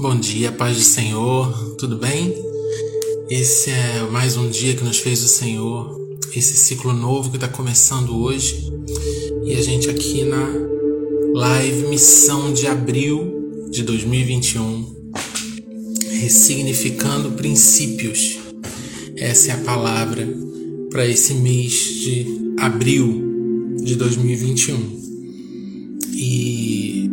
Bom dia, paz do Senhor, tudo bem? Esse é mais um dia que nos fez o Senhor, esse ciclo novo que está começando hoje e a gente aqui na live Missão de Abril de 2021, ressignificando princípios. Essa é a palavra para esse mês de abril de 2021. E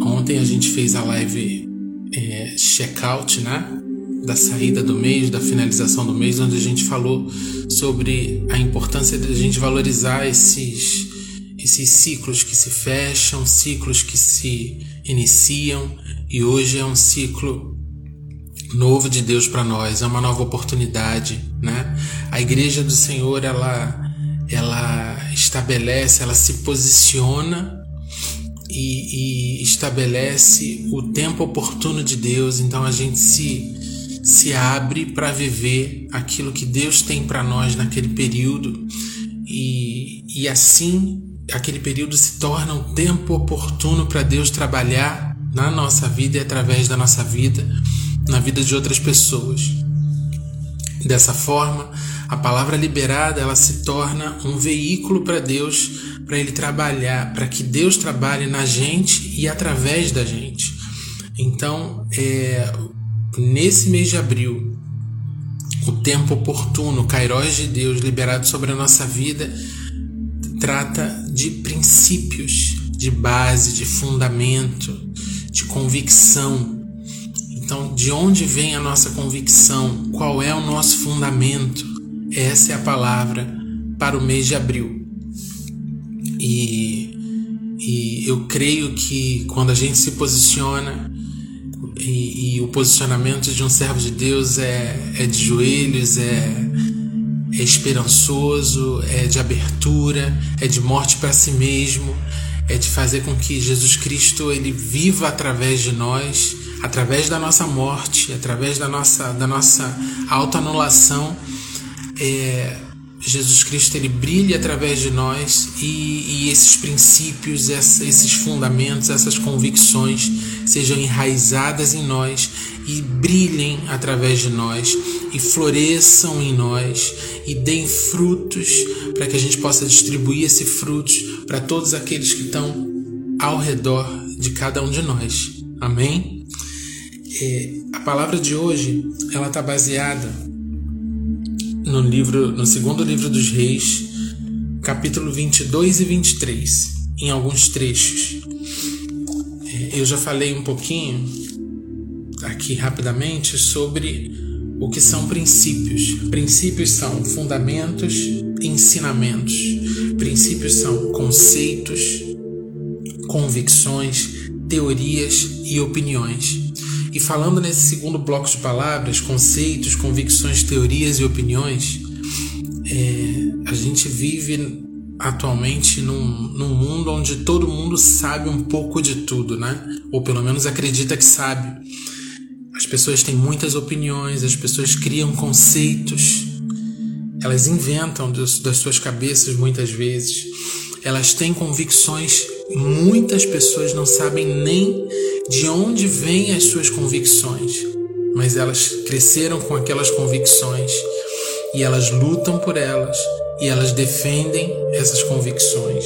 ontem a gente fez a live é, checkout, né? Da saída do mês, da finalização do mês, onde a gente falou sobre a importância de a gente valorizar esses, esses ciclos que se fecham, ciclos que se iniciam, e hoje é um ciclo novo de Deus para nós, é uma nova oportunidade, né? A igreja do Senhor, ela ela estabelece, ela se posiciona e, e estabelece o tempo oportuno de Deus, então a gente se se abre para viver aquilo que Deus tem para nós naquele período e, e assim aquele período se torna um tempo oportuno para Deus trabalhar na nossa vida e através da nossa vida, na vida de outras pessoas. Dessa forma, a palavra liberada ela se torna um veículo para Deus, para ele trabalhar, para que Deus trabalhe na gente e através da gente. Então, é, nesse mês de abril, o tempo oportuno, o Kairos de Deus liberado sobre a nossa vida, trata de princípios, de base, de fundamento, de convicção. Então, de onde vem a nossa convicção? Qual é o nosso fundamento? Essa é a palavra para o mês de abril. E, e eu creio que quando a gente se posiciona, e, e, o posicionamento de um servo de Deus é, é de joelhos, é, é esperançoso, é de abertura, é de morte para si mesmo, é de fazer com que Jesus Cristo ele viva através de nós, através da nossa morte, através da nossa, da nossa autoanulação é, Jesus Cristo ele brilha através de nós e, e esses princípios, esses fundamentos, essas convicções sejam enraizadas em nós e brilhem através de nós e floresçam em nós e deem frutos para que a gente possa distribuir esses frutos para todos aqueles que estão ao redor de cada um de nós. Amém? É, a palavra de hoje ela está baseada no livro, no segundo livro dos Reis, capítulo 22 e 23, em alguns trechos. É, eu já falei um pouquinho aqui rapidamente sobre o que são princípios. Princípios são fundamentos ensinamentos. Princípios são conceitos, convicções, teorias e opiniões. E falando nesse segundo bloco de palavras, conceitos, convicções, teorias e opiniões, é, a gente vive atualmente num, num mundo onde todo mundo sabe um pouco de tudo, né? Ou pelo menos acredita que sabe. As pessoas têm muitas opiniões, as pessoas criam conceitos, elas inventam das, das suas cabeças muitas vezes, elas têm convicções, muitas pessoas não sabem nem de onde vêm as suas convicções, mas elas cresceram com aquelas convicções e elas lutam por elas e elas defendem essas convicções.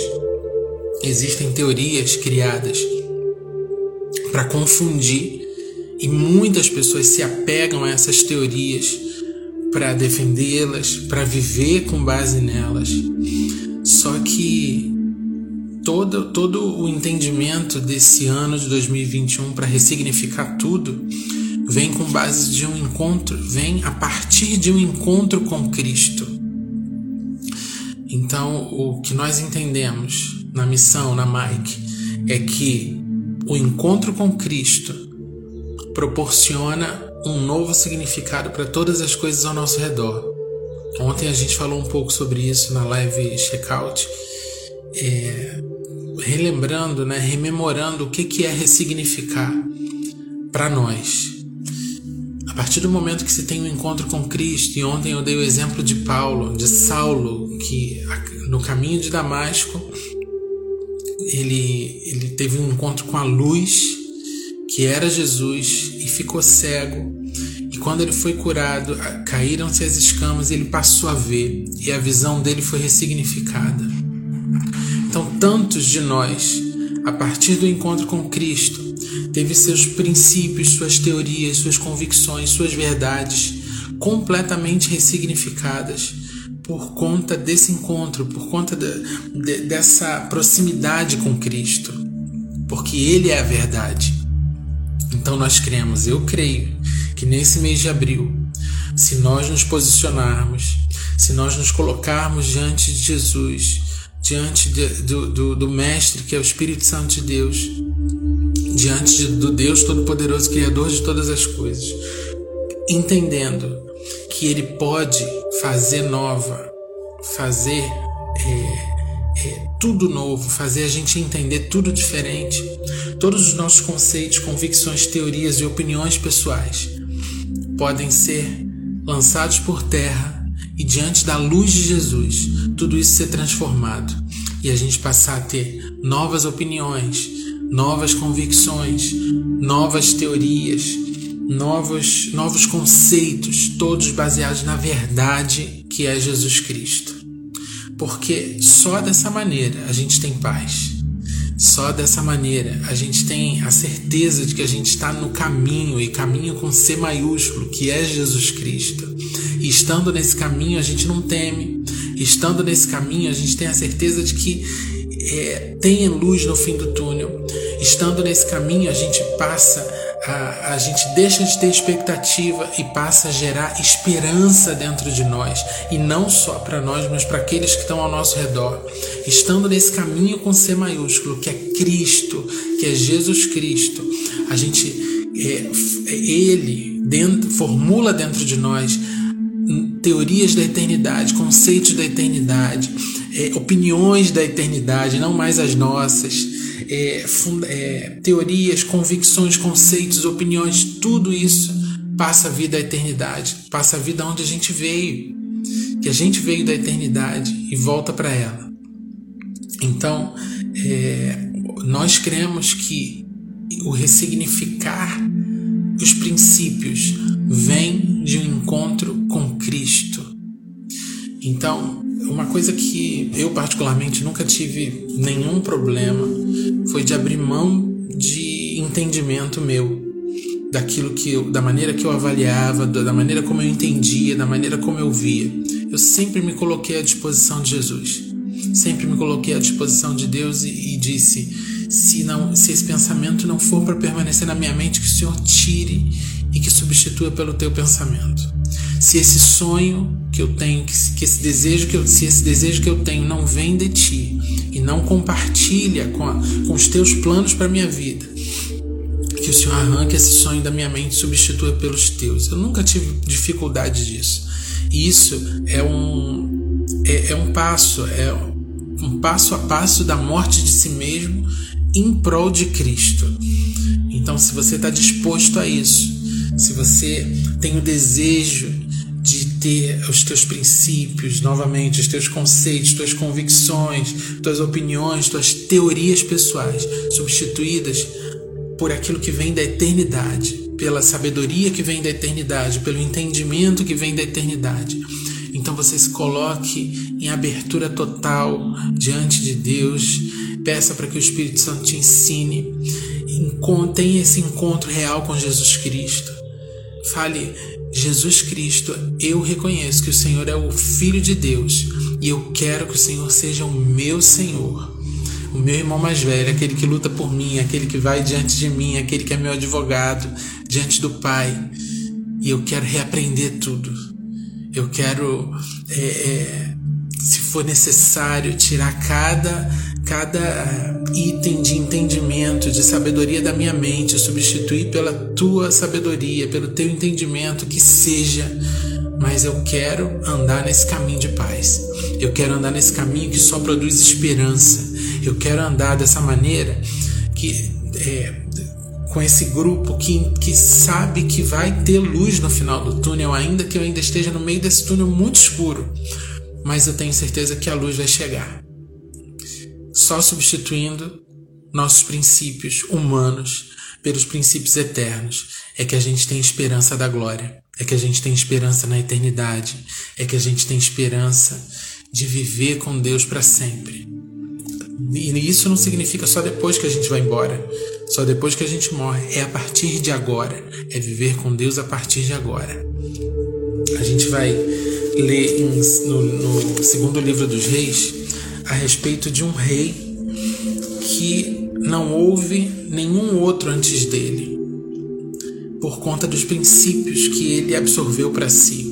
Existem teorias criadas para confundir e muitas pessoas se apegam a essas teorias para defendê-las, para viver com base nelas. Só que todo, todo o entendimento desse ano de 2021 para ressignificar tudo vem com base de um encontro, vem a partir de um encontro com Cristo. Então, o que nós entendemos na missão, na Mike, é que o encontro com Cristo proporciona um novo significado para todas as coisas ao nosso redor. Ontem a gente falou um pouco sobre isso na live Checkout. É, relembrando, né, rememorando o que, que é ressignificar para nós. A partir do momento que se tem um encontro com Cristo, e ontem eu dei o exemplo de Paulo, de Saulo, que no caminho de Damasco ele, ele teve um encontro com a luz que era Jesus e ficou cego. E quando ele foi curado, caíram-se as escamas ele passou a ver, e a visão dele foi ressignificada. Tantos de nós, a partir do encontro com Cristo, teve seus princípios, suas teorias, suas convicções, suas verdades completamente ressignificadas por conta desse encontro, por conta de, de, dessa proximidade com Cristo, porque Ele é a verdade. Então nós cremos, eu creio, que nesse mês de abril, se nós nos posicionarmos, se nós nos colocarmos diante de Jesus, diante de, do, do, do Mestre, que é o Espírito Santo de Deus, diante de, do Deus Todo-Poderoso, Criador de todas as coisas, entendendo que Ele pode fazer nova, fazer é, é, tudo novo, fazer a gente entender tudo diferente, todos os nossos conceitos, convicções, teorias e opiniões pessoais podem ser lançados por terra e diante da luz de Jesus, tudo isso ser transformado e a gente passar a ter novas opiniões, novas convicções, novas teorias, novos, novos conceitos, todos baseados na verdade que é Jesus Cristo. Porque só dessa maneira a gente tem paz. Só dessa maneira a gente tem a certeza de que a gente está no caminho e caminho com C maiúsculo, que é Jesus Cristo. E estando nesse caminho a gente não teme. Estando nesse caminho a gente tem a certeza de que é, tem luz no fim do túnel. Estando nesse caminho a gente passa a, a gente deixa de ter expectativa e passa a gerar esperança dentro de nós, e não só para nós, mas para aqueles que estão ao nosso redor. Estando nesse caminho com C maiúsculo, que é Cristo, que é Jesus Cristo, a gente, é, Ele dentro, formula dentro de nós teorias da eternidade, conceitos da eternidade, é, opiniões da eternidade, não mais as nossas é, é, teorias, convicções, conceitos, opiniões, tudo isso passa a vida à eternidade, passa a vida onde a gente veio, que a gente veio da eternidade e volta para ela. Então, é, nós cremos que o ressignificar os princípios vem de um encontro com Cristo. Então, uma coisa que eu particularmente nunca tive nenhum problema foi de abrir mão de entendimento meu daquilo que eu, da maneira que eu avaliava, da maneira como eu entendia, da maneira como eu via. Eu sempre me coloquei à disposição de Jesus. Sempre me coloquei à disposição de Deus e, e disse: se não, se esse pensamento não for para permanecer na minha mente, que o Senhor tire e que substitua pelo teu pensamento. Se esse sonho que eu tenho, que, esse desejo que eu, se esse desejo que eu tenho não vem de ti e não compartilha com, a, com os teus planos para minha vida, que o Senhor arranque esse sonho da minha mente e substitua pelos teus. Eu nunca tive dificuldade disso. Isso é um é, é um passo, é um passo a passo da morte de si mesmo em prol de Cristo. Então, se você está disposto a isso, se você tem o desejo de ter os teus princípios, novamente, os teus conceitos, tuas convicções, tuas opiniões, tuas teorias pessoais substituídas por aquilo que vem da eternidade, pela sabedoria que vem da eternidade, pelo entendimento que vem da eternidade. Então você se coloque em abertura total diante de Deus, peça para que o Espírito Santo te ensine, tenha esse encontro real com Jesus Cristo. Fale, Jesus Cristo, eu reconheço que o Senhor é o Filho de Deus e eu quero que o Senhor seja o meu Senhor. O meu irmão mais velho, aquele que luta por mim, aquele que vai diante de mim, aquele que é meu advogado diante do Pai. E eu quero reaprender tudo. Eu quero, é, é, se for necessário, tirar cada cada eh, item de entendimento, de sabedoria da minha mente, substituir pela tua sabedoria, pelo teu entendimento, que seja. Mas eu quero andar nesse caminho de paz. Eu quero andar nesse caminho que só produz esperança. Eu quero andar dessa maneira que é, com esse grupo que, que sabe que vai ter luz no final do túnel, ainda que eu ainda esteja no meio desse túnel muito escuro. Mas eu tenho certeza que a luz vai chegar. Só substituindo nossos princípios humanos pelos princípios eternos, é que a gente tem esperança da glória, é que a gente tem esperança na eternidade, é que a gente tem esperança de viver com Deus para sempre. E isso não significa só depois que a gente vai embora, só depois que a gente morre. É a partir de agora. É viver com Deus a partir de agora. A gente vai ler no, no segundo livro dos reis a respeito de um rei que não houve nenhum outro antes dele, por conta dos princípios que ele absorveu para si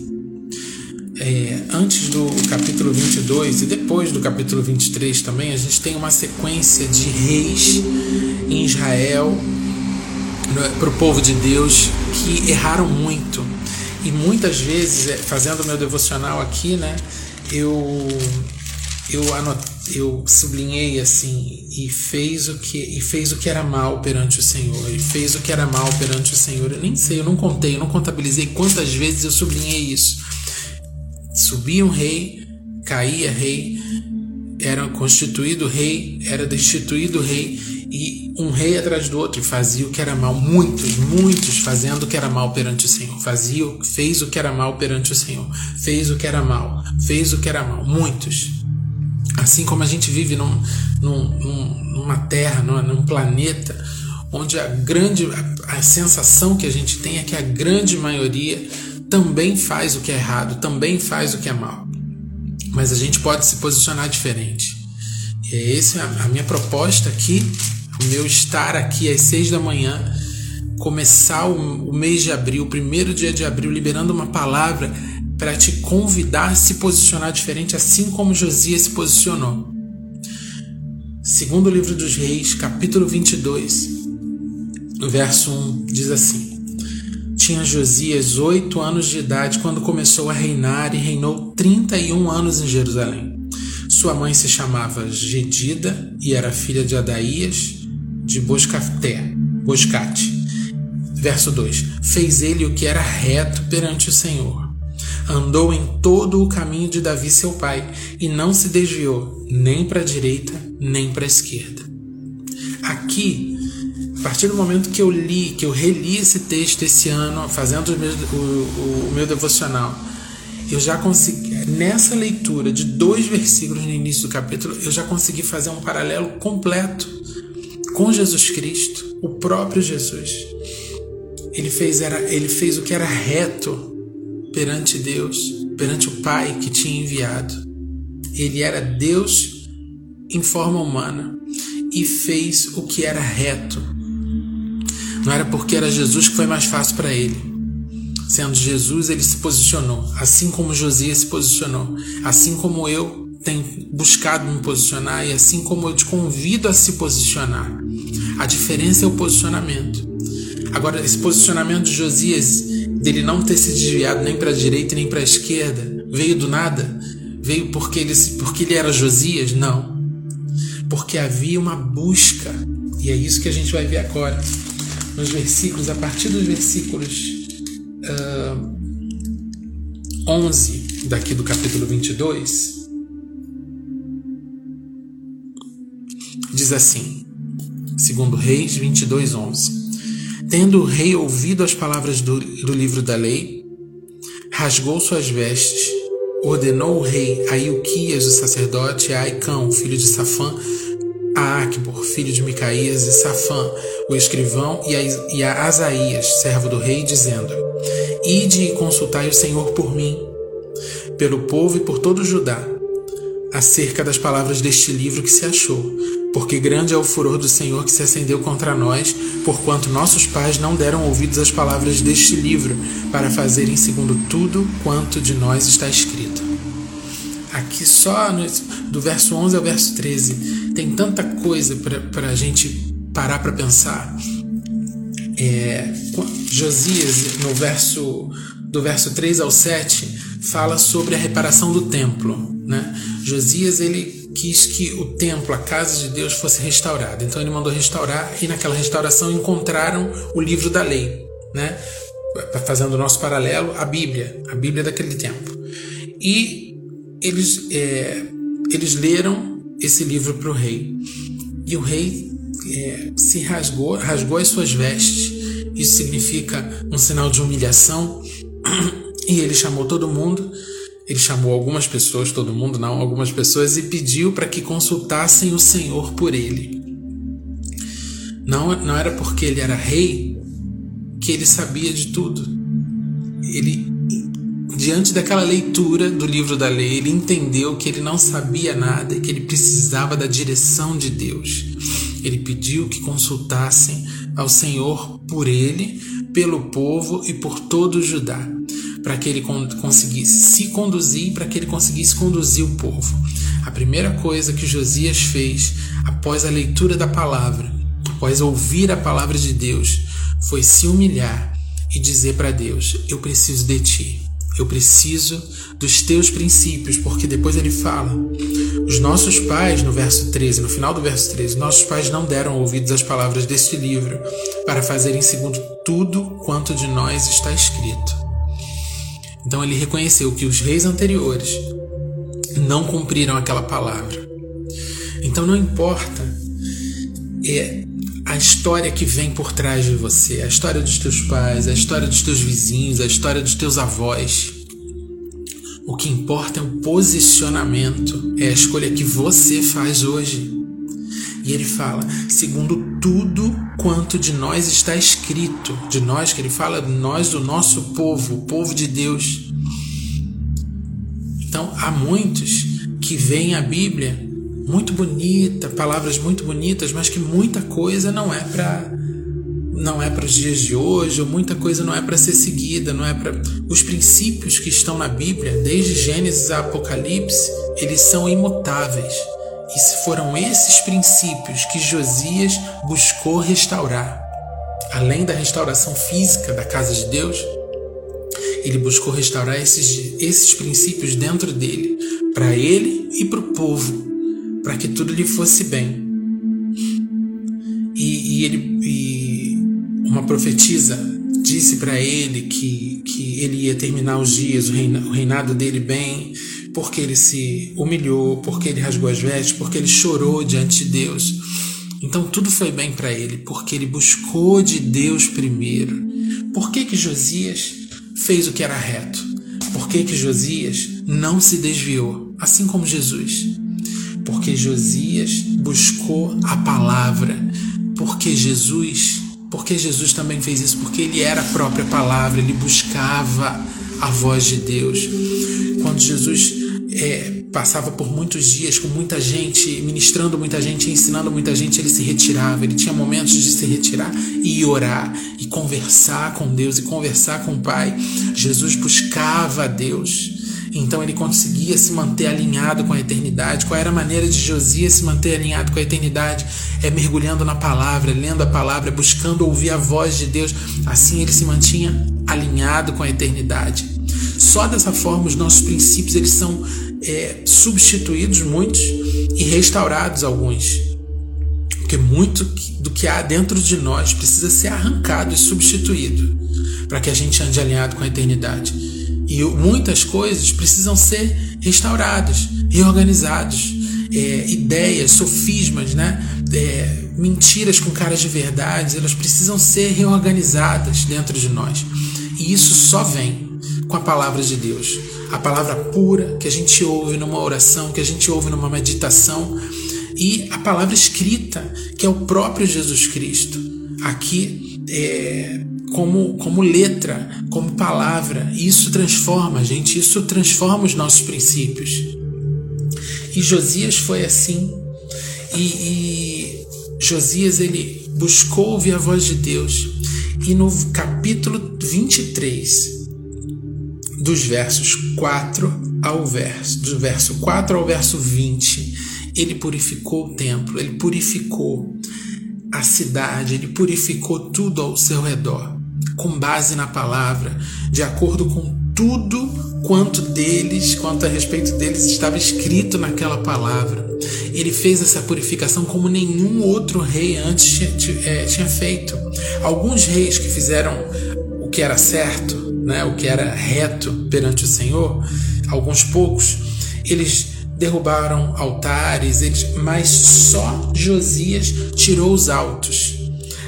é, antes do capítulo 22 e depois do capítulo 23 também, a gente tem uma sequência de reis em Israel né, para o povo de Deus que erraram muito. E muitas vezes, é, fazendo meu devocional aqui, né, eu eu eu sublinhei assim e fez o que e fez o que era mal perante o Senhor e fez o que era mal perante o Senhor. Eu nem sei, eu não contei, eu não contabilizei quantas vezes eu sublinhei isso subia um rei, caía rei, era constituído rei, era destituído rei, e um rei atrás do outro fazia o que era mal. Muitos, muitos fazendo o que era mal perante o Senhor. Fazia, fez o que era mal perante o Senhor. Fez o que era mal, fez o que era mal. Muitos. Assim como a gente vive num, num, numa terra, num, num planeta, onde a grande a, a sensação que a gente tem é que a grande maioria também faz o que é errado, também faz o que é mal. Mas a gente pode se posicionar diferente. E é essa a minha proposta aqui, o meu estar aqui às seis da manhã, começar o, mês de abril, o primeiro dia de abril, liberando uma palavra para te convidar a se posicionar diferente, assim como Josias se posicionou. Segundo livro dos Reis, capítulo 22, verso 1, diz assim: tinha Josias oito anos de idade quando começou a reinar e reinou 31 anos em Jerusalém. Sua mãe se chamava Gedida e era filha de Adaías de Boscaté, Boscate. Verso 2: Fez ele o que era reto perante o Senhor. Andou em todo o caminho de Davi seu pai e não se desviou nem para a direita nem para a esquerda. Aqui partir do momento que eu li, que eu reli esse texto esse ano, fazendo o meu, o, o meu devocional, eu já consegui, nessa leitura de dois versículos no início do capítulo, eu já consegui fazer um paralelo completo com Jesus Cristo, o próprio Jesus. Ele fez, era, ele fez o que era reto perante Deus, perante o Pai que tinha enviado. Ele era Deus em forma humana e fez o que era reto não era porque era Jesus que foi mais fácil para ele. Sendo Jesus, ele se posicionou, assim como Josias se posicionou, assim como eu tenho buscado me posicionar e assim como eu te convido a se posicionar. A diferença é o posicionamento. Agora, esse posicionamento de Josias, dele não ter se desviado nem para a direita nem para a esquerda, veio do nada? Veio porque ele, porque ele era Josias? Não. Porque havia uma busca. E é isso que a gente vai ver agora nos versículos, a partir dos versículos uh, ah, 11 daqui do capítulo 22, diz assim, segundo Reis 22, 11. Tendo o rei ouvido as palavras do, do livro da lei, rasgou suas vestes, ordenou o rei a Ilquias, o sacerdote, a Aicão, filho de Safã, a Acbor, filho de Micaías, e Safã, o escrivão, e a, Asaías, servo do rei, dizendo: Ide e consultai o Senhor por mim, pelo povo e por todo Judá, acerca das palavras deste livro que se achou, porque grande é o furor do Senhor que se acendeu contra nós, porquanto nossos pais não deram ouvidos às palavras deste livro, para fazerem segundo tudo quanto de nós está escrito. Aqui só no, do verso 11 ao verso 13 tem tanta coisa para a gente parar para pensar. É, Josias, no verso do verso 3 ao 7, fala sobre a reparação do templo. Né? Josias ele quis que o templo, a casa de Deus, fosse restaurada. Então ele mandou restaurar e naquela restauração encontraram o livro da lei, né? fazendo o nosso paralelo, a Bíblia, a Bíblia daquele tempo. E eles, é, eles leram esse livro para o rei. E o rei é, se rasgou, rasgou as suas vestes. Isso significa um sinal de humilhação. E ele chamou todo mundo, ele chamou algumas pessoas, todo mundo não, algumas pessoas, e pediu para que consultassem o Senhor por ele. Não, não era porque ele era rei que ele sabia de tudo. Ele, diante daquela leitura do livro da lei, ele entendeu que ele não sabia nada e que ele precisava da direção de Deus. Ele pediu que consultassem ao Senhor por ele, pelo povo e por todo o Judá, para que ele conseguisse se conduzir, para que ele conseguisse conduzir o povo. A primeira coisa que Josias fez após a leitura da palavra após ouvir a palavra de Deus, foi se humilhar e dizer para Deus: Eu preciso de ti. Eu preciso dos teus princípios, porque depois ele fala: Os nossos pais, no verso 13, no final do verso 13, nossos pais não deram ouvidos às palavras deste livro para fazerem segundo tudo quanto de nós está escrito. Então ele reconheceu que os reis anteriores não cumpriram aquela palavra. Então não importa é a história que vem por trás de você, a história dos teus pais, a história dos teus vizinhos, a história dos teus avós. O que importa é o posicionamento, é a escolha que você faz hoje. E ele fala, segundo tudo quanto de nós está escrito, de nós que ele fala, nós do nosso povo, o povo de Deus. Então, há muitos que veem a Bíblia muito bonita, palavras muito bonitas, mas que muita coisa não é para não é para os dias de hoje, ou muita coisa não é para ser seguida, não é para os princípios que estão na Bíblia, desde Gênesis a Apocalipse, eles são imutáveis. E foram esses princípios que Josias buscou restaurar. Além da restauração física da casa de Deus, ele buscou restaurar esses, esses princípios dentro dele, para ele e para o povo para que tudo lhe fosse bem. E, e ele, e uma profetisa disse para ele que, que ele ia terminar os dias, o, reina, o reinado dele bem, porque ele se humilhou, porque ele rasgou as vestes, porque ele chorou diante de Deus. Então tudo foi bem para ele, porque ele buscou de Deus primeiro. Por que que Josias fez o que era reto? Por que que Josias não se desviou, assim como Jesus? Porque Josias buscou a palavra, porque Jesus, porque Jesus também fez isso, porque ele era a própria palavra, ele buscava a voz de Deus. Quando Jesus é, passava por muitos dias com muita gente, ministrando muita gente, ensinando muita gente, ele se retirava. Ele tinha momentos de se retirar e orar, e conversar com Deus, e conversar com o Pai. Jesus buscava a Deus. Então ele conseguia se manter alinhado com a eternidade. Qual era a maneira de Josias se manter alinhado com a eternidade? É mergulhando na palavra, lendo a palavra, buscando ouvir a voz de Deus. Assim ele se mantinha alinhado com a eternidade. Só dessa forma os nossos princípios eles são é, substituídos muitos e restaurados alguns. Porque muito do que há dentro de nós precisa ser arrancado e substituído para que a gente ande alinhado com a eternidade. E muitas coisas precisam ser restauradas, reorganizadas. É, ideias, sofismas, né? É, mentiras com caras de verdade, elas precisam ser reorganizadas dentro de nós. E isso só vem com a palavra de Deus. A palavra pura que a gente ouve numa oração, que a gente ouve numa meditação, e a palavra escrita, que é o próprio Jesus Cristo. Aqui é, como, como letra, como palavra. Isso transforma a gente, isso transforma os nossos princípios. E Josias foi assim. E, e Josias ele buscou ouvir a voz de Deus. E no capítulo 23, dos versos 4 ao verso, do verso 4 ao verso 20, ele purificou o templo, ele purificou a cidade, ele purificou tudo ao seu redor com base na palavra, de acordo com tudo quanto deles, quanto a respeito deles estava escrito naquela palavra. Ele fez essa purificação como nenhum outro rei antes tinha, é, tinha feito. Alguns reis que fizeram o que era certo, né, o que era reto perante o Senhor, alguns poucos, eles derrubaram altares, eles, mas só Josias tirou os altos.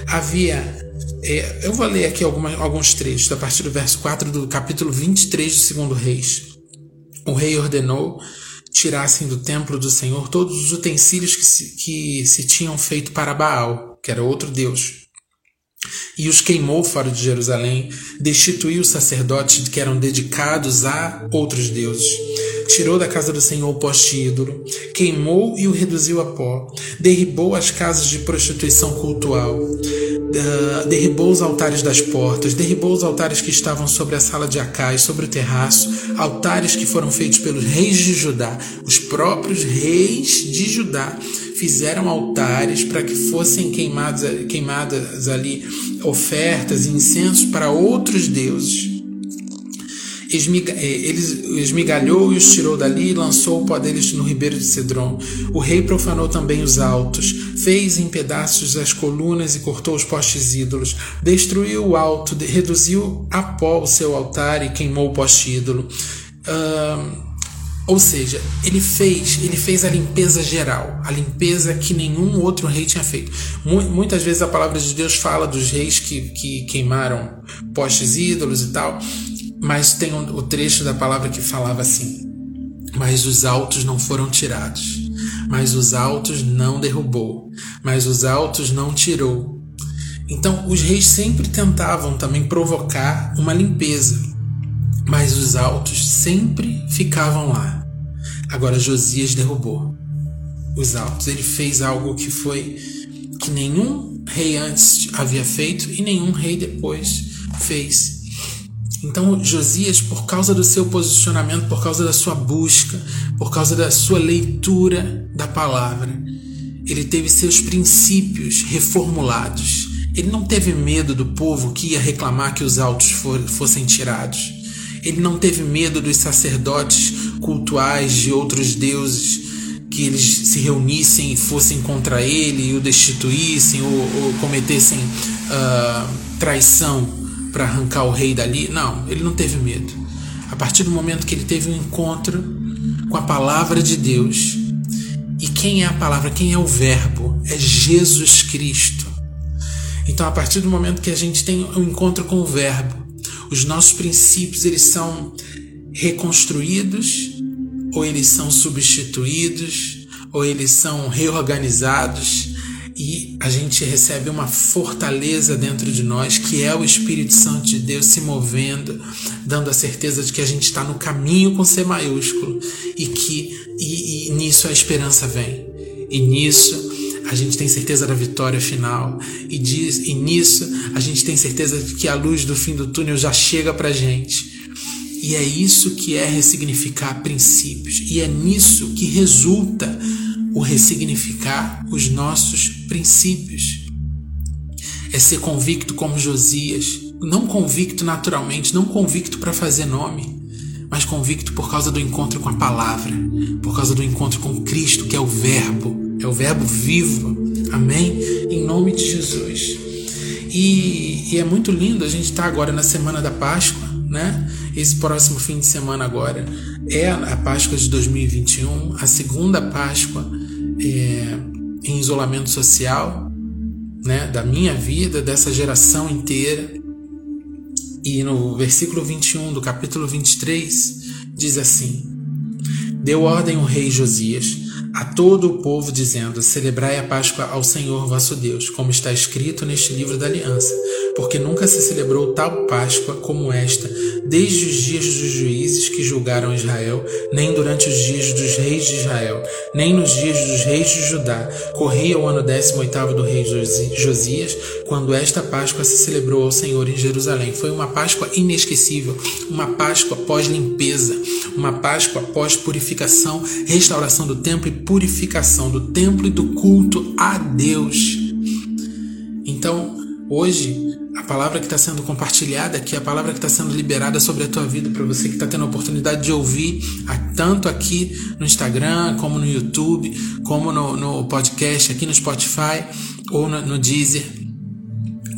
Havia é, eu vou ler aqui alguns trechos, a partir do verso 4 do capítulo 23 do segundo Reis. O rei ordenou tirassem do templo do Senhor todos os utensílios que se, que se tinham feito para Baal, que era outro deus, e os queimou fora de Jerusalém, destituiu os sacerdotes que eram dedicados a outros deuses, tirou da casa do Senhor o poste ídolo, queimou e o reduziu a pó, derribou as casas de prostituição cultual, derribou os altares das portas, derribou os altares que estavam sobre a sala de Acai, sobre o terraço, altares que foram feitos pelos reis de Judá, os próprios reis de Judá fizeram altares para que fossem queimados, queimadas ali ofertas e incensos para outros deuses. Eh, esmigalhou e os tirou dali e lançou o pó deles no ribeiro de Cedron. O rei profanou também os altos, fez em pedaços as colunas e cortou os postes ídolos, destruiu o alto, reduziu a pó o seu altar e queimou o poste ídolo. Uh, ou seja, ele fez, ele fez a limpeza geral, a limpeza que nenhum outro rei tinha feito. Muitas vezes a palavra de Deus fala dos reis que, que queimaram postes ídolos e tal, mas tem um, o trecho da palavra que falava assim: Mas os altos não foram tirados, mas os altos não derrubou, mas os altos não tirou. Então, os reis sempre tentavam também provocar uma limpeza, mas os altos sempre ficavam lá. Agora Josias derrubou os altos. Ele fez algo que foi que nenhum rei antes havia feito e nenhum rei depois fez. Então Josias, por causa do seu posicionamento, por causa da sua busca, por causa da sua leitura da palavra, ele teve seus princípios reformulados. Ele não teve medo do povo que ia reclamar que os altos fossem tirados. Ele não teve medo dos sacerdotes cultuais de outros deuses que eles se reunissem e fossem contra ele e o destituíssem ou, ou cometessem uh, traição para arrancar o rei dali. Não, ele não teve medo. A partir do momento que ele teve um encontro com a palavra de Deus, e quem é a palavra? Quem é o Verbo? É Jesus Cristo. Então, a partir do momento que a gente tem um encontro com o Verbo, os nossos princípios eles são reconstruídos ou eles são substituídos ou eles são reorganizados e a gente recebe uma fortaleza dentro de nós que é o Espírito Santo de Deus se movendo, dando a certeza de que a gente está no caminho com C maiúsculo e que e, e nisso a esperança vem. E nisso a gente tem certeza da vitória final. E, diz, e nisso a gente tem certeza de que a luz do fim do túnel já chega para gente. E é isso que é ressignificar princípios, e é nisso que resulta o ressignificar os nossos princípios. É ser convicto como Josias, não convicto naturalmente, não convicto para fazer nome, mas convicto por causa do encontro com a palavra, por causa do encontro com Cristo, que é o Verbo, é o Verbo vivo. Amém? Em nome de Jesus. E, e é muito lindo a gente estar tá agora na semana da Páscoa, né? Esse próximo fim de semana agora é a Páscoa de 2021, a segunda Páscoa é, em isolamento social, né? Da minha vida, dessa geração inteira. E no versículo 21 do capítulo 23 diz assim: Deu ordem o rei Josias a todo o povo, dizendo: Celebrai a Páscoa ao Senhor vosso Deus, como está escrito neste livro da aliança, porque nunca se celebrou tal Páscoa como esta, desde os dias dos juízes que julgaram Israel, nem durante os dias dos reis de Israel, nem nos dias dos reis de Judá. Corria o ano 18 do rei Josias, quando esta Páscoa se celebrou ao Senhor em Jerusalém. Foi uma Páscoa inesquecível, uma Páscoa pós-limpeza, uma Páscoa pós-purificação, restauração do templo e purificação do templo e do culto a Deus. Então, hoje, a palavra que está sendo compartilhada aqui, a palavra que está sendo liberada sobre a tua vida, para você que está tendo a oportunidade de ouvir, tanto aqui no Instagram, como no YouTube, como no, no podcast, aqui no Spotify ou no, no Deezer.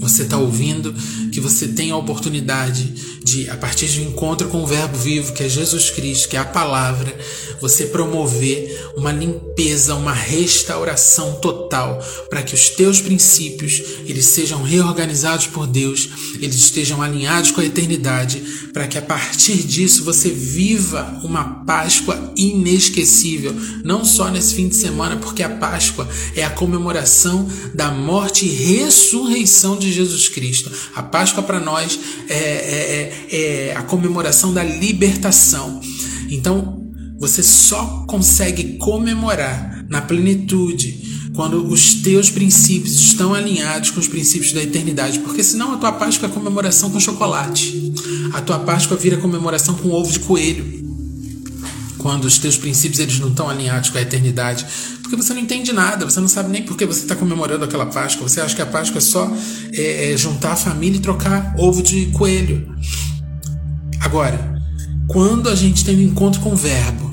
Você está ouvindo, que você tem a oportunidade de, a partir de um encontro com o Verbo vivo, que é Jesus Cristo, que é a palavra, você promover uma limpeza, uma restauração total, para que os teus princípios eles sejam reorganizados por Deus, eles estejam alinhados com a eternidade, para que a partir disso você viva uma Páscoa inesquecível, não só nesse fim de semana, porque a Páscoa é a comemoração da morte e ressurreição de Jesus Cristo. A Páscoa para nós é, é, é, é a comemoração da libertação. Então, você só consegue comemorar na plenitude quando os teus princípios estão alinhados com os princípios da eternidade, porque senão a tua Páscoa é comemoração com chocolate. A tua Páscoa vira comemoração com ovo de coelho. Quando os teus princípios eles não estão alinhados com a eternidade, porque você não entende nada, você não sabe nem por que você está comemorando aquela Páscoa. Você acha que a Páscoa é só é, é juntar a família e trocar ovo de coelho. Agora, quando a gente tem um encontro com o Verbo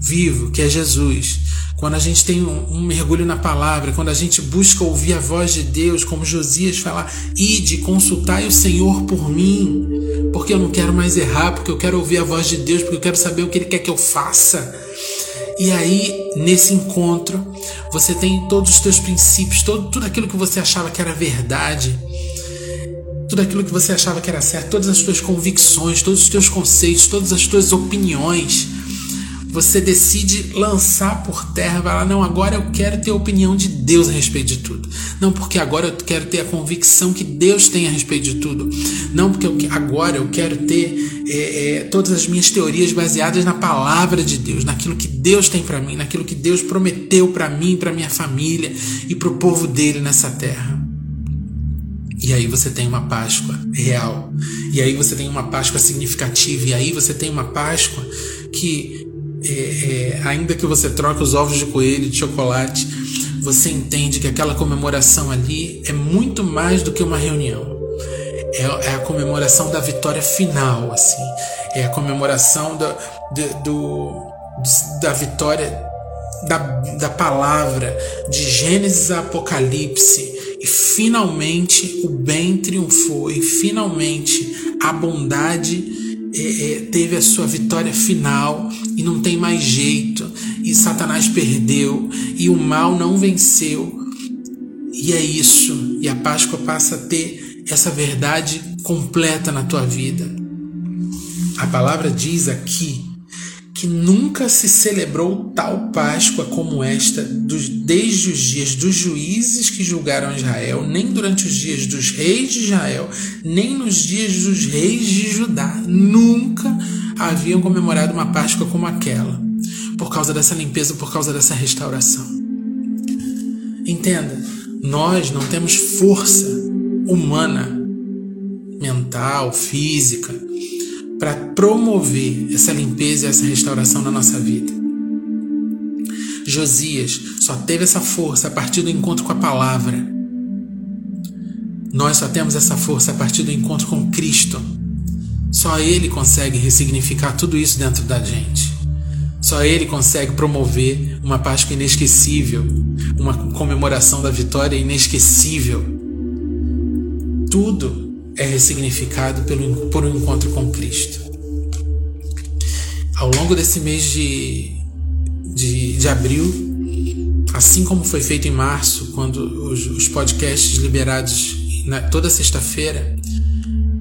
vivo, que é Jesus, quando a gente tem um, um, mergulho na palavra, quando a gente busca ouvir a voz de Deus, como Josias fala, ide, consultai o Senhor por mim, porque eu não quero mais errar, porque eu quero ouvir a voz de Deus, porque eu quero saber o que Ele quer que eu faça. E aí, nesse encontro, você tem todos os teus princípios, todo, tudo aquilo que você achava que era verdade, tudo aquilo que você achava que era certo, todas as tuas convicções, todos os teus conceitos, todas as tuas opiniões, você decide lançar por terra, vai lá, não, agora eu quero ter a opinião de Deus a respeito de tudo. Não porque agora eu quero ter a convicção que Deus tem a respeito de tudo. Não porque eu, agora eu quero ter é, é, todas as minhas teorias baseadas na palavra de Deus, naquilo que Deus tem para mim, naquilo que Deus prometeu para mim, para minha família e para o povo dele nessa terra. E aí você tem uma Páscoa real. E aí você tem uma Páscoa significativa. E aí você tem uma Páscoa que é, é, ainda que você troque os ovos de coelho de chocolate, você entende que aquela comemoração ali é muito mais do que uma reunião. É, é a comemoração da vitória final, assim. É a comemoração da, de, do, da vitória da, da palavra de Gênesis a Apocalipse. E finalmente o bem triunfou, e finalmente a bondade é, é, teve a sua vitória final e não tem mais jeito, e Satanás perdeu, e o mal não venceu. E é isso, e a Páscoa passa a ter essa verdade completa na tua vida. A palavra diz aqui que nunca se celebrou tal Páscoa como esta dos, desde os dias dos juízes que julgaram Israel, nem durante os dias dos reis de Israel, nem nos dias dos reis de Judá. Nunca haviam comemorado uma Páscoa como aquela, por causa dessa limpeza, por causa dessa restauração. Entenda, nós não temos força humana, mental, física, para promover essa limpeza e essa restauração na nossa vida. Josias só teve essa força a partir do encontro com a palavra. Nós só temos essa força a partir do encontro com Cristo. Só Ele consegue ressignificar tudo isso dentro da gente. Só Ele consegue promover uma Páscoa inesquecível, uma comemoração da vitória inesquecível. Tudo é ressignificado pelo, por um encontro com Cristo. Ao longo desse mês de, de, de abril, assim como foi feito em março, quando os, os podcasts liberados na, toda sexta-feira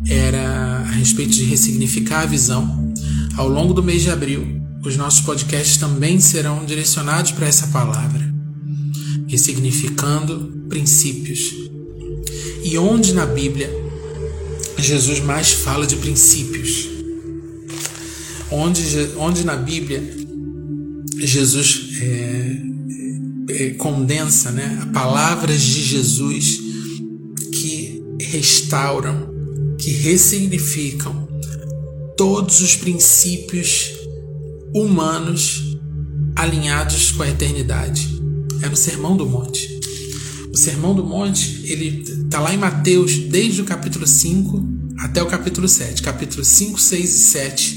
era a respeito de ressignificar a visão, ao longo do mês de abril, os nossos podcasts também serão direcionados para essa palavra, ressignificando princípios. E onde na Bíblia Jesus mais fala de princípios. Onde, onde na Bíblia Jesus é, é, condensa né, palavras de Jesus que restauram, que ressignificam todos os princípios humanos alinhados com a eternidade. É no Sermão do Monte. O Sermão do Monte, ele está lá em Mateus, desde o capítulo 5 até o capítulo 7. Capítulo 5, 6 e 7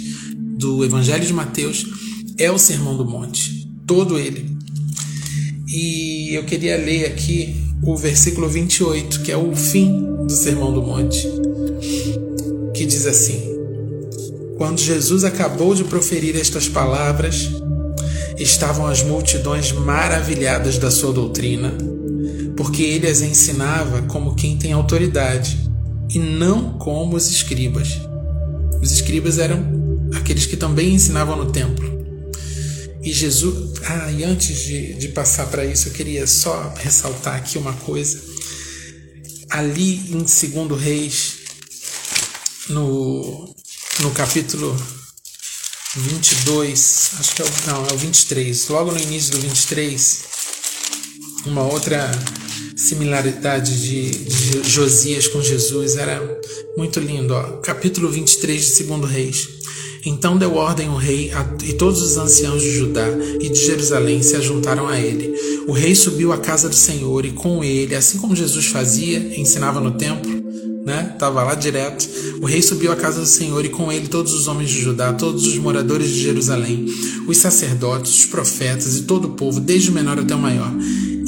do Evangelho de Mateus é o Sermão do Monte, todo ele. E eu queria ler aqui o versículo 28, que é o fim do Sermão do Monte, que diz assim: Quando Jesus acabou de proferir estas palavras, estavam as multidões maravilhadas da sua doutrina, porque ele as ensinava como quem tem autoridade, e não como os escribas. Os escribas eram aqueles que também ensinavam no templo. E Jesus. Ah, e antes de, de passar para isso, eu queria só ressaltar aqui uma coisa. Ali em 2 Reis, no, no capítulo 22, acho que é o, não, é o 23, logo no início do 23, uma outra similaridade de, de Josias com Jesus era muito lindo. Ó. Capítulo 23 de 2 Reis. Então deu ordem o rei a, e todos os anciãos de Judá e de Jerusalém se ajuntaram a ele. O rei subiu à casa do Senhor e com ele, assim como Jesus fazia, ensinava no templo, né? Tava lá direto. O rei subiu à casa do Senhor e com ele todos os homens de Judá, todos os moradores de Jerusalém, os sacerdotes, os profetas e todo o povo, desde o menor até o maior.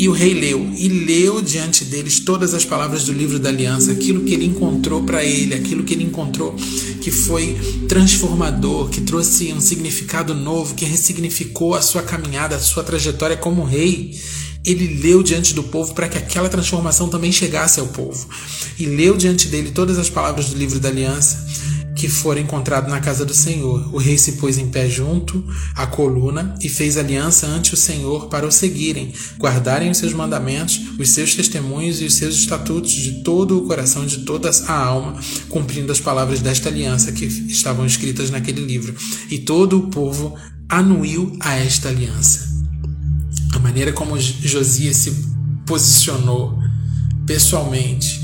E o rei leu, e leu diante deles todas as palavras do livro da aliança, aquilo que ele encontrou para ele, aquilo que ele encontrou que foi transformador, que trouxe um significado novo, que ressignificou a sua caminhada, a sua trajetória como rei ele leu diante do povo para que aquela transformação também chegasse ao povo. E leu diante dele todas as palavras do livro da aliança que foram encontradas na casa do Senhor. O rei se pôs em pé junto à coluna e fez aliança ante o Senhor para o seguirem, guardarem os seus mandamentos, os seus testemunhos e os seus estatutos de todo o coração, de toda a alma, cumprindo as palavras desta aliança que estavam escritas naquele livro. E todo o povo anuiu a esta aliança a maneira como Josias se posicionou pessoalmente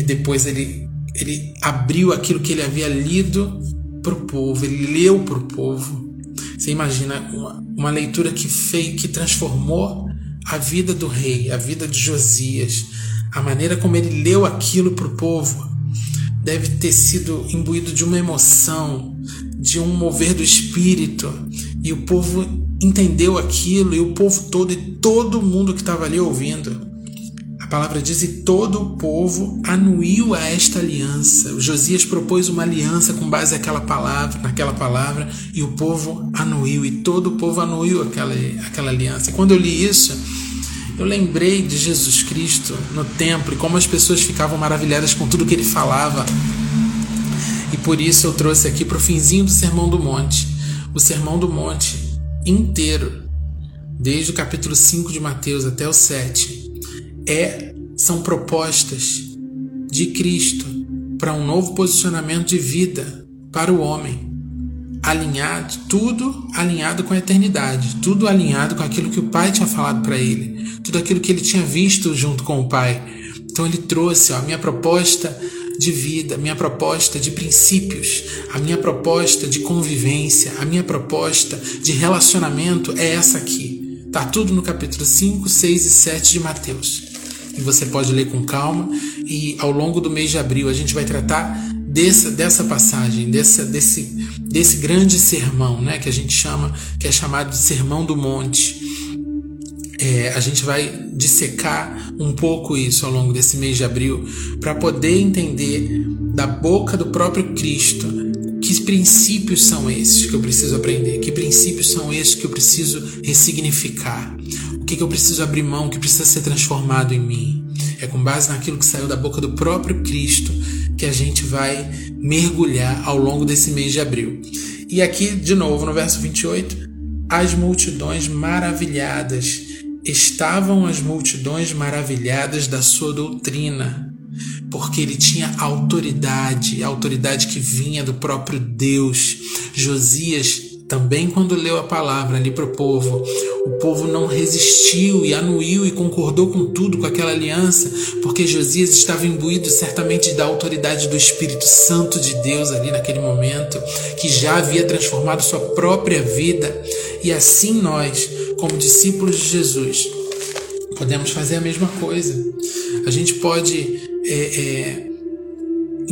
e depois ele, ele abriu aquilo que ele havia lido para o povo, ele leu para o povo. Você imagina uma, uma leitura que fez, que transformou a vida do rei, a vida de Josias, a maneira como ele leu aquilo para o povo deve ter sido imbuído de uma emoção, de um mover do espírito, e o povo entendeu aquilo, e o povo todo, e todo mundo que estava ali ouvindo. Palavra diz: e todo o povo anuiu a esta aliança. O Josias propôs uma aliança com base naquela palavra, naquela palavra, e o povo anuiu, e todo o povo anuiu aquela, aquela aliança. E quando eu li isso, eu lembrei de Jesus Cristo no templo e como as pessoas ficavam maravilhadas com tudo que ele falava. E por isso eu trouxe aqui para o finzinho do Sermão do Monte. O Sermão do Monte inteiro, desde o capítulo 5 de Mateus até o 7, é, são propostas de Cristo para um novo posicionamento de vida para o homem. Alinhado, tudo alinhado com a eternidade, tudo alinhado com aquilo que o Pai tinha falado para ele, tudo aquilo que ele tinha visto junto com o Pai. Então ele trouxe ó, a minha proposta de vida, a minha proposta de princípios, a minha proposta de convivência, a minha proposta de relacionamento é essa aqui. Tá tudo no capítulo 5, 6 e 7 de Mateus. E você pode ler com calma e ao longo do mês de abril a gente vai tratar dessa, dessa passagem, dessa, desse, desse grande sermão, né, que a gente chama, que é chamado de Sermão do Monte. É, a gente vai dissecar um pouco isso ao longo desse mês de abril para poder entender da boca do próprio Cristo que princípios são esses que eu preciso aprender, que princípios são esses que eu preciso ressignificar, que, que eu preciso abrir mão, que precisa ser transformado em mim. É com base naquilo que saiu da boca do próprio Cristo que a gente vai mergulhar ao longo desse mês de abril. E aqui, de novo, no verso 28, as multidões maravilhadas estavam as multidões maravilhadas da sua doutrina, porque ele tinha autoridade, autoridade que vinha do próprio Deus. Josias também quando leu a palavra ali para o povo, o povo não resistiu e anuiu e concordou com tudo, com aquela aliança, porque Josias estava imbuído certamente da autoridade do Espírito Santo de Deus ali naquele momento, que já havia transformado sua própria vida. E assim nós, como discípulos de Jesus, podemos fazer a mesma coisa. A gente pode. É, é,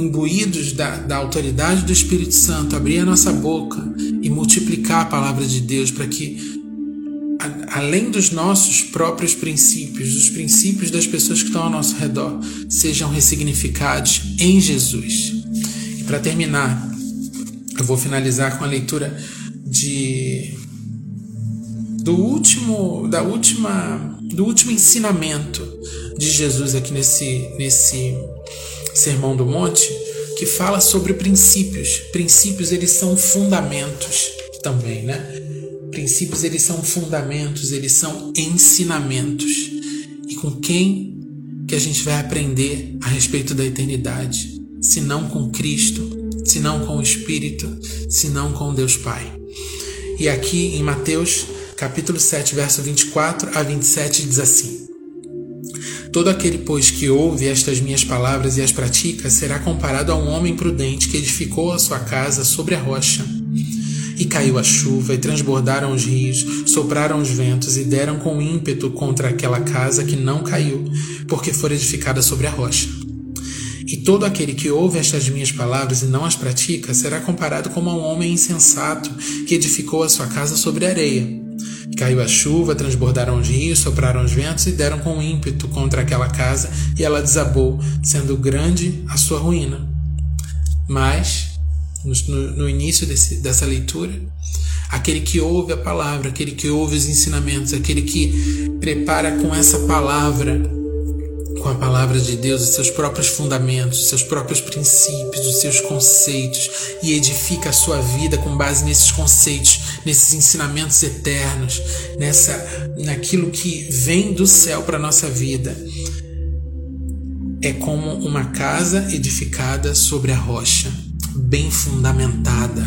imbuídos da, da autoridade do Espírito Santo, abrir a nossa boca e multiplicar a palavra de Deus para que além dos nossos próprios princípios, dos princípios das pessoas que estão ao nosso redor, sejam ressignificados em Jesus. E para terminar, eu vou finalizar com a leitura de do último da última do último ensinamento de Jesus aqui nesse nesse Sermão do Monte, que fala sobre princípios. Princípios eles são fundamentos também, né? Princípios eles são fundamentos, eles são ensinamentos. E com quem que a gente vai aprender a respeito da eternidade? Se não com Cristo, se não com o Espírito, se não com Deus Pai. E aqui em Mateus, capítulo 7, verso 24 a 27 diz assim: Todo aquele, pois, que ouve estas minhas palavras e as pratica, será comparado a um homem prudente que edificou a sua casa sobre a rocha. E caiu a chuva, e transbordaram os rios, sopraram os ventos, e deram com ímpeto contra aquela casa que não caiu, porque foi edificada sobre a rocha. E todo aquele que ouve estas minhas palavras e não as pratica será comparado como a um homem insensato que edificou a sua casa sobre a areia. Caiu a chuva, transbordaram os rios, sopraram os ventos e deram com ímpeto contra aquela casa, e ela desabou, sendo grande a sua ruína. Mas no, no início desse, dessa leitura, aquele que ouve a palavra, aquele que ouve os ensinamentos, aquele que prepara com essa palavra, com a palavra de Deus, os seus próprios fundamentos, os seus próprios princípios, os seus conceitos e edifica a sua vida com base nesses conceitos, nesses ensinamentos eternos, nessa naquilo que vem do céu para nossa vida. É como uma casa edificada sobre a rocha bem fundamentada,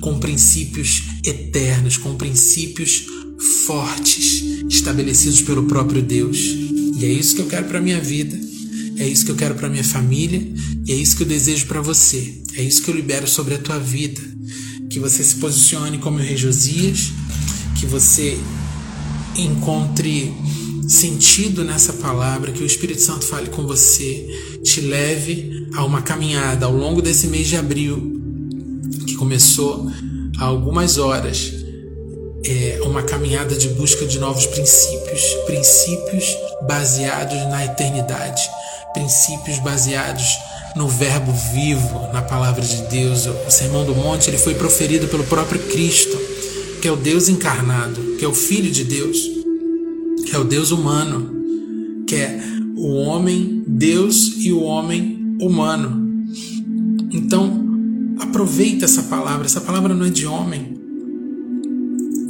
com princípios eternos, com princípios fortes, estabelecidos pelo próprio Deus. E é isso que eu quero para minha vida, é isso que eu quero para minha família, e é isso que eu desejo para você. É isso que eu libero sobre a tua vida. Que você se posicione como o rei Josias, que você encontre sentido nessa palavra, que o Espírito Santo fale com você, te leve a uma caminhada ao longo desse mês de abril, que começou há algumas horas, é uma caminhada de busca de novos princípios, princípios baseados na eternidade, princípios baseados no verbo vivo, na palavra de Deus. O Sermão do Monte ele foi proferido pelo próprio Cristo, que é o Deus encarnado, que é o Filho de Deus que é o Deus humano, que é o homem Deus e o homem humano. Então, aproveita essa palavra. Essa palavra não é de homem.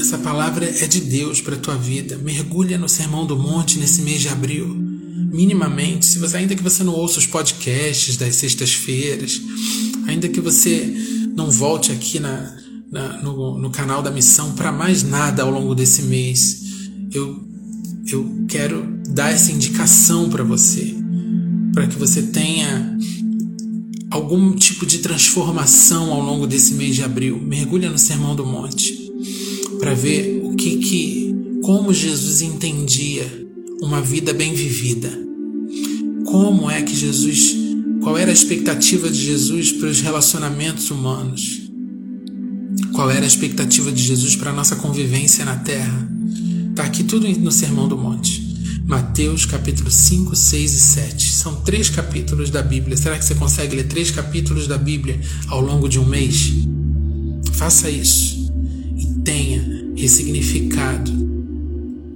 Essa palavra é de Deus para a tua vida. Mergulha no Sermão do Monte nesse mês de abril. Minimamente, se você ainda que você não ouça os podcasts das sextas-feiras, ainda que você não volte aqui na, na no, no canal da missão para mais nada ao longo desse mês, eu eu quero dar essa indicação para você, para que você tenha algum tipo de transformação ao longo desse mês de abril. Mergulha no Sermão do Monte para ver o que que como Jesus entendia uma vida bem vivida. Como é que Jesus, qual era a expectativa de Jesus para os relacionamentos humanos? Qual era a expectativa de Jesus para a nossa convivência na terra? Está aqui tudo no Sermão do Monte. Mateus capítulo 5, 6 e 7. São três capítulos da Bíblia. Será que você consegue ler três capítulos da Bíblia ao longo de um mês? Faça isso tenha ressignificado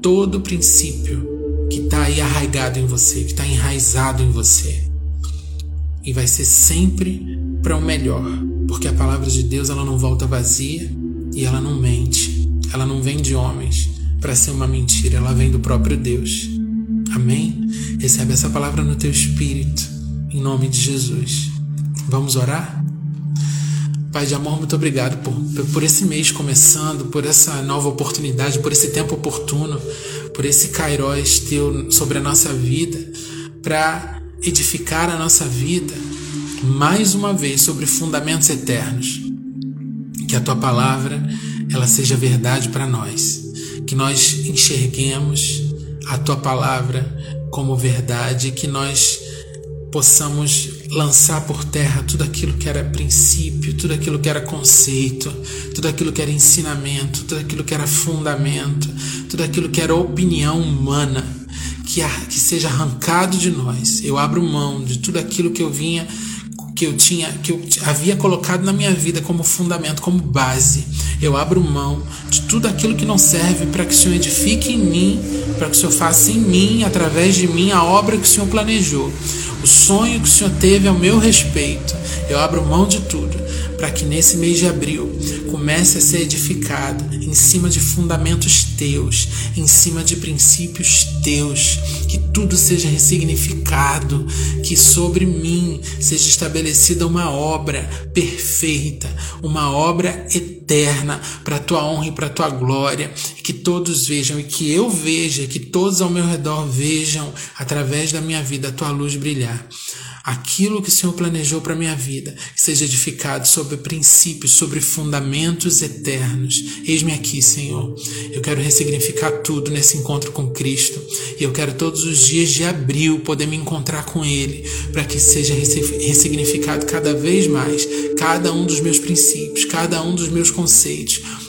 todo o princípio que está aí arraigado em você, que está enraizado em você. E vai ser sempre para o melhor, porque a palavra de Deus ela não volta vazia e ela não mente, ela não vem de homens, para ser uma mentira, ela vem do próprio Deus. Amém? Recebe essa palavra no teu espírito, em nome de Jesus. Vamos orar? Pai de amor, muito obrigado por, por esse mês começando, por essa nova oportunidade, por esse tempo oportuno, por esse Kairos teu sobre a nossa vida, para edificar a nossa vida mais uma vez sobre fundamentos eternos. Que a tua palavra ela seja verdade para nós que nós enxerguemos a tua palavra como verdade, que nós possamos lançar por terra tudo aquilo que era princípio, tudo aquilo que era conceito, tudo aquilo que era ensinamento, tudo aquilo que era fundamento, tudo aquilo que era opinião humana, que, que seja arrancado de nós. Eu abro mão de tudo aquilo que eu vinha que eu tinha, que eu havia colocado na minha vida como fundamento, como base. Eu abro mão de tudo aquilo que não serve para que o Senhor edifique em mim, para que o Senhor faça em mim, através de mim, a obra que o Senhor planejou, o sonho que o Senhor teve ao meu respeito. Eu abro mão de tudo para que nesse mês de abril comece a ser edificado em cima de fundamentos teus, em cima de princípios teus, que tudo seja ressignificado, que sobre mim seja estabelecida uma obra perfeita, uma obra eterna para a tua honra e para a tua glória, que todos vejam e que eu veja, que todos ao meu redor vejam através da minha vida a tua luz brilhar aquilo que o Senhor planejou para minha vida, seja edificado sobre princípios, sobre fundamentos eternos. Eis-me aqui, Senhor. Eu quero ressignificar tudo nesse encontro com Cristo. E eu quero todos os dias de abril poder me encontrar com Ele, para que seja ressignificado cada vez mais cada um dos meus princípios, cada um dos meus conceitos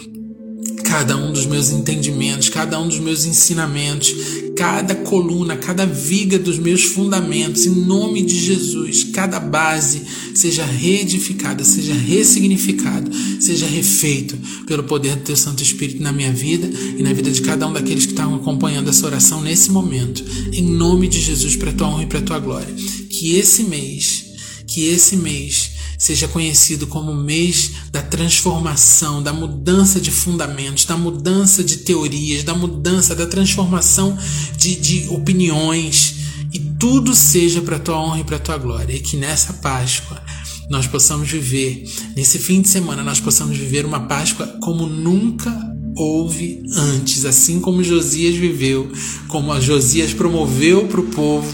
cada um dos meus entendimentos, cada um dos meus ensinamentos, cada coluna, cada viga dos meus fundamentos, em nome de Jesus, cada base seja reedificada, seja ressignificado, seja refeito pelo poder do Teu Santo Espírito na minha vida e na vida de cada um daqueles que estão acompanhando essa oração nesse momento, em nome de Jesus, para a Tua honra e para a Tua glória. Que esse mês, que esse mês seja conhecido como mês da transformação, da mudança de fundamentos, da mudança de teorias, da mudança, da transformação de, de opiniões, e tudo seja para a tua honra e para a tua glória. E que nessa Páscoa nós possamos viver, nesse fim de semana, nós possamos viver uma Páscoa como nunca houve antes, assim como Josias viveu, como Josias promoveu para o povo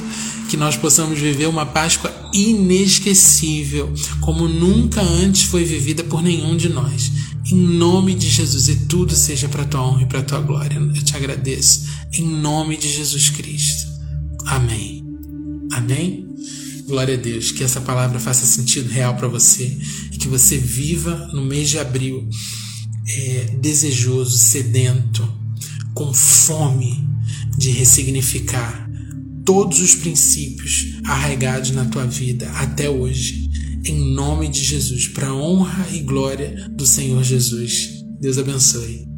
que nós possamos viver uma Páscoa inesquecível, como nunca antes foi vivida por nenhum de nós. Em nome de Jesus, e tudo seja para tua honra e para tua glória. Eu te agradeço. Em nome de Jesus Cristo. Amém. Amém. Glória a Deus. Que essa palavra faça sentido real para você e que você viva no mês de abril é, desejoso, sedento, com fome de ressignificar todos os princípios arraigados na tua vida até hoje, em nome de Jesus, para honra e glória do Senhor Jesus. Deus abençoe.